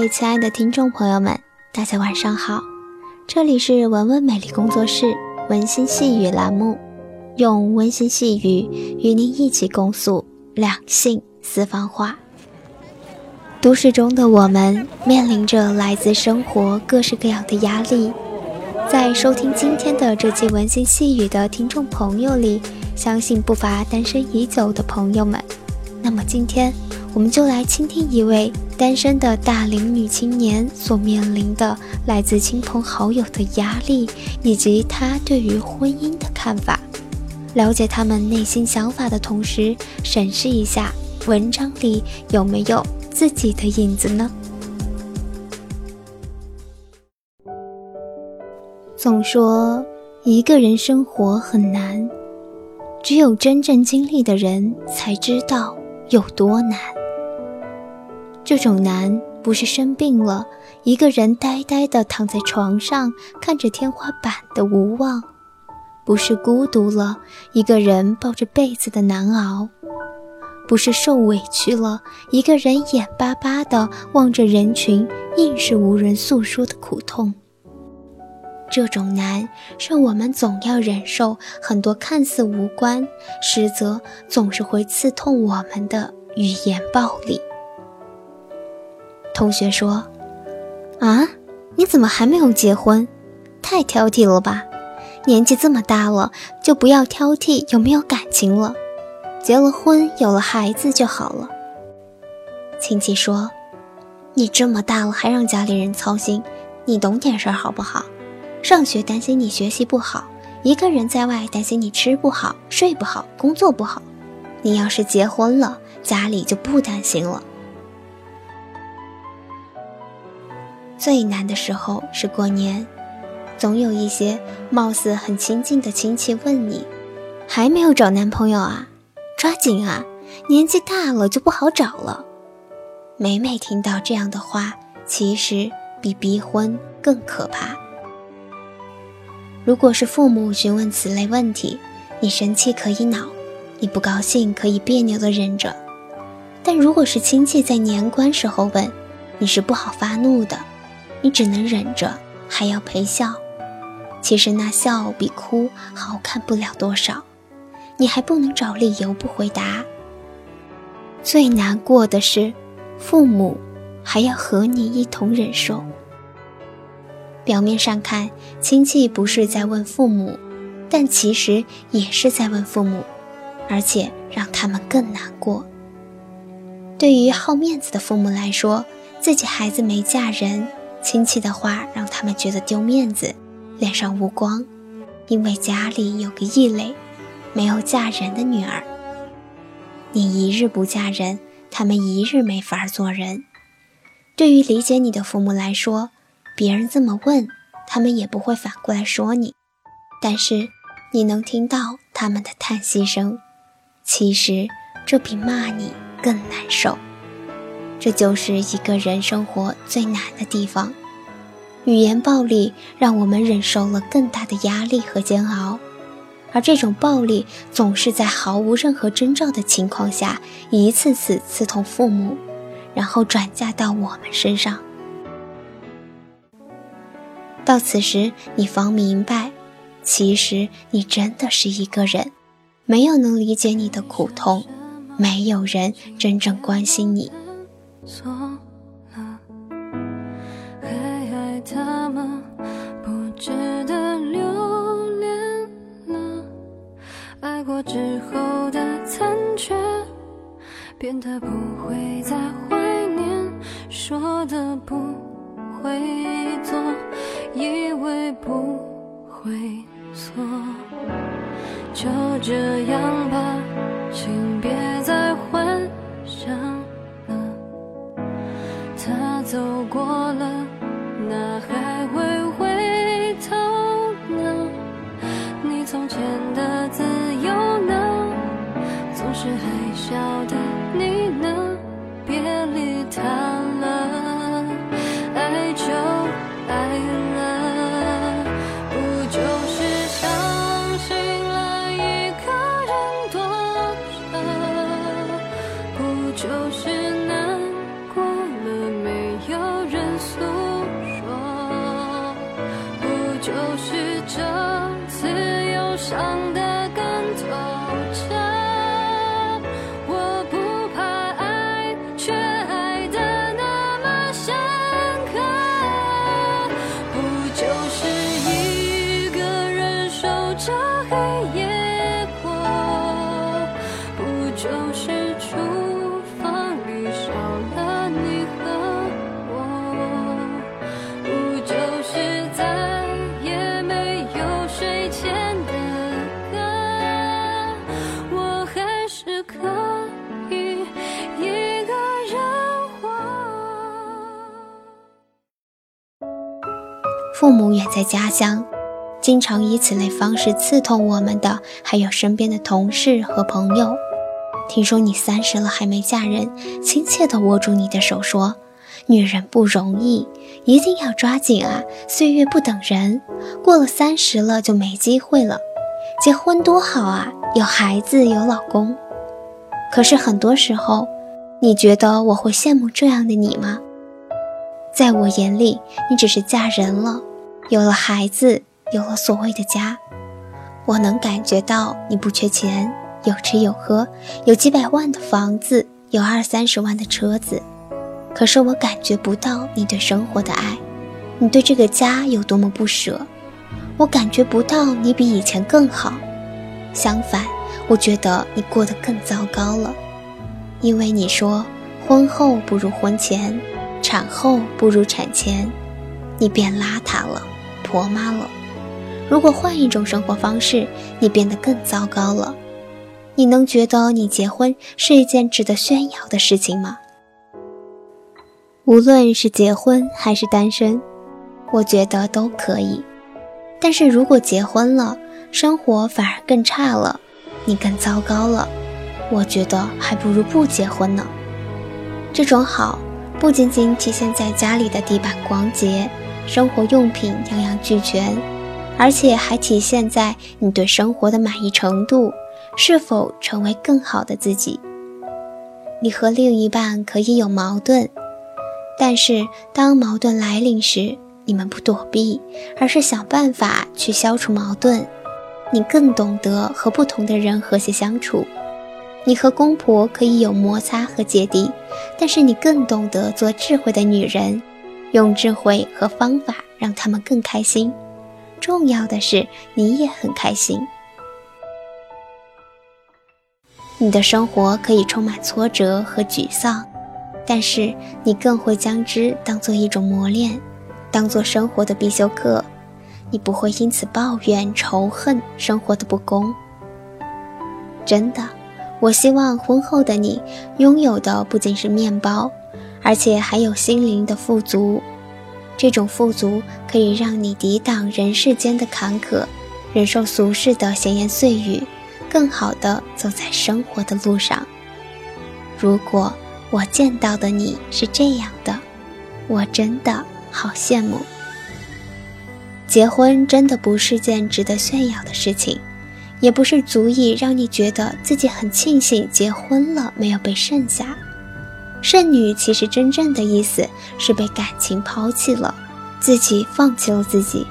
位亲爱的听众朋友们，大家晚上好，这里是文文美丽工作室温馨细语栏目，用温馨细语与您一起共诉两性私房话。都市中的我们面临着来自生活各式各样的压力，在收听今天的这期温馨细语的听众朋友里，相信不乏单身已久的朋友们。那么今天。我们就来倾听一位单身的大龄女青年所面临的来自亲朋好友的压力，以及她对于婚姻的看法。了解他们内心想法的同时，审视一下文章里有没有自己的影子呢？总说一个人生活很难，只有真正经历的人才知道有多难。这种难不是生病了，一个人呆呆地躺在床上看着天花板的无望；不是孤独了，一个人抱着被子的难熬；不是受委屈了，一个人眼巴巴地望着人群，硬是无人诉说的苦痛。这种难，是我们总要忍受很多看似无关，实则总是会刺痛我们的语言暴力。同学说：“啊，你怎么还没有结婚？太挑剔了吧！年纪这么大了，就不要挑剔有没有感情了。结了婚，有了孩子就好了。”亲戚说：“你这么大了，还让家里人操心，你懂点事儿好不好？上学担心你学习不好，一个人在外担心你吃不好、睡不好、工作不好。你要是结婚了，家里就不担心了。”最难的时候是过年，总有一些貌似很亲近的亲戚问你：“还没有找男朋友啊？抓紧啊！年纪大了就不好找了。”每每听到这样的话，其实比逼婚更可怕。如果是父母询问此类问题，你生气可以恼，你不高兴可以别扭的忍着；但如果是亲戚在年关时候问，你是不好发怒的。你只能忍着，还要陪笑。其实那笑比哭好看不了多少，你还不能找理由不回答。最难过的是，父母还要和你一同忍受。表面上看，亲戚不是在问父母，但其实也是在问父母，而且让他们更难过。对于好面子的父母来说，自己孩子没嫁人。亲戚的话让他们觉得丢面子，脸上无光，因为家里有个异类，没有嫁人的女儿。你一日不嫁人，他们一日没法做人。对于理解你的父母来说，别人这么问，他们也不会反过来说你。但是你能听到他们的叹息声，其实这比骂你更难受。这就是一个人生活最难的地方，语言暴力让我们忍受了更大的压力和煎熬，而这种暴力总是在毫无任何征兆的情况下，一次次刺痛父母，然后转嫁到我们身上。到此时，你方明白，其实你真的是一个人，没有能理解你的苦痛，没有人真正关心你。错了，还爱他吗？不值得留恋了。爱过之后的残缺，变得不会再怀念，说的不会做，以为不会错，就这样吧，请别就是？父母远在家乡，经常以此类方式刺痛我们的，还有身边的同事和朋友。听说你三十了还没嫁人，亲切地握住你的手说：“女人不容易，一定要抓紧啊！岁月不等人，过了三十了就没机会了。结婚多好啊，有孩子有老公。可是很多时候，你觉得我会羡慕这样的你吗？在我眼里，你只是嫁人了。”有了孩子，有了所谓的家，我能感觉到你不缺钱，有吃有喝，有几百万的房子，有二三十万的车子。可是我感觉不到你对生活的爱，你对这个家有多么不舍。我感觉不到你比以前更好，相反，我觉得你过得更糟糕了。因为你说婚后不如婚前，产后不如产前，你变邋遢了。婆妈了，如果换一种生活方式，你变得更糟糕了。你能觉得你结婚是一件值得炫耀的事情吗？无论是结婚还是单身，我觉得都可以。但是如果结婚了，生活反而更差了，你更糟糕了，我觉得还不如不结婚呢。这种好，不仅仅体现在家里的地板光洁。生活用品样样俱全，而且还体现在你对生活的满意程度，是否成为更好的自己。你和另一半可以有矛盾，但是当矛盾来临时，你们不躲避，而是想办法去消除矛盾。你更懂得和不同的人和谐相处。你和公婆可以有摩擦和芥蒂，但是你更懂得做智慧的女人。用智慧和方法让他们更开心，重要的是你也很开心。你的生活可以充满挫折和沮丧，但是你更会将之当做一种磨练，当做生活的必修课。你不会因此抱怨仇恨生活的不公。真的，我希望婚后的你拥有的不仅是面包。而且还有心灵的富足，这种富足可以让你抵挡人世间的坎坷，忍受俗世的闲言碎语，更好的走在生活的路上。如果我见到的你是这样的，我真的好羡慕。结婚真的不是件值得炫耀的事情，也不是足以让你觉得自己很庆幸结婚了，没有被剩下。剩女其实真正的意思是被感情抛弃了，自己放弃了自己，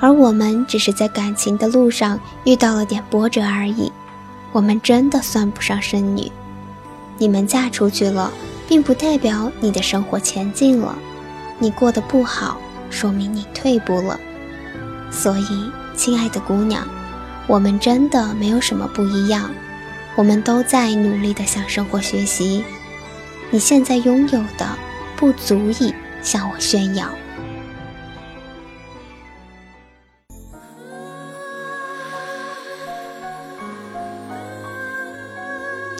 而我们只是在感情的路上遇到了点波折而已。我们真的算不上剩女。你们嫁出去了，并不代表你的生活前进了。你过得不好，说明你退步了。所以，亲爱的姑娘，我们真的没有什么不一样，我们都在努力的向生活学习。你现在拥有的不足以向我炫耀。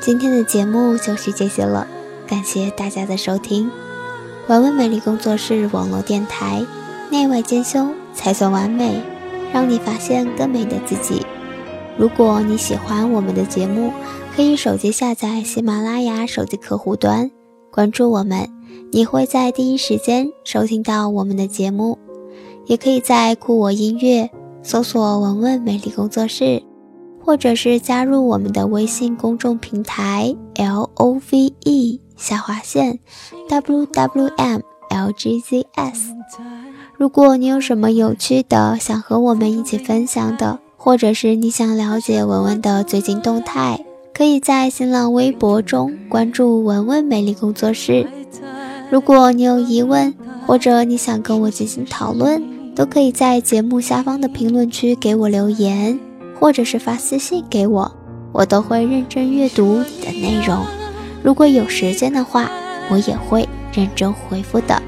今天的节目就是这些了，感谢大家的收听。玩玩美丽工作室网络电台，内外兼修才算完美，让你发现更美的自己。如果你喜欢我们的节目，可以手机下载喜马拉雅手机客户端。关注我们，你会在第一时间收听到我们的节目。也可以在酷我音乐搜索“文文美丽工作室”，或者是加入我们的微信公众平台 “l o v e 下划线 w w m l g z s”。如果你有什么有趣的想和我们一起分享的，或者是你想了解文文的最近动态，可以在新浪微博中关注文文美丽工作室。如果你有疑问，或者你想跟我进行讨论，都可以在节目下方的评论区给我留言，或者是发私信给我，我都会认真阅读你的内容。如果有时间的话，我也会认真回复的。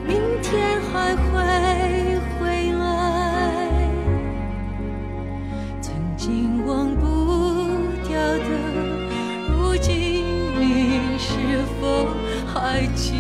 爱情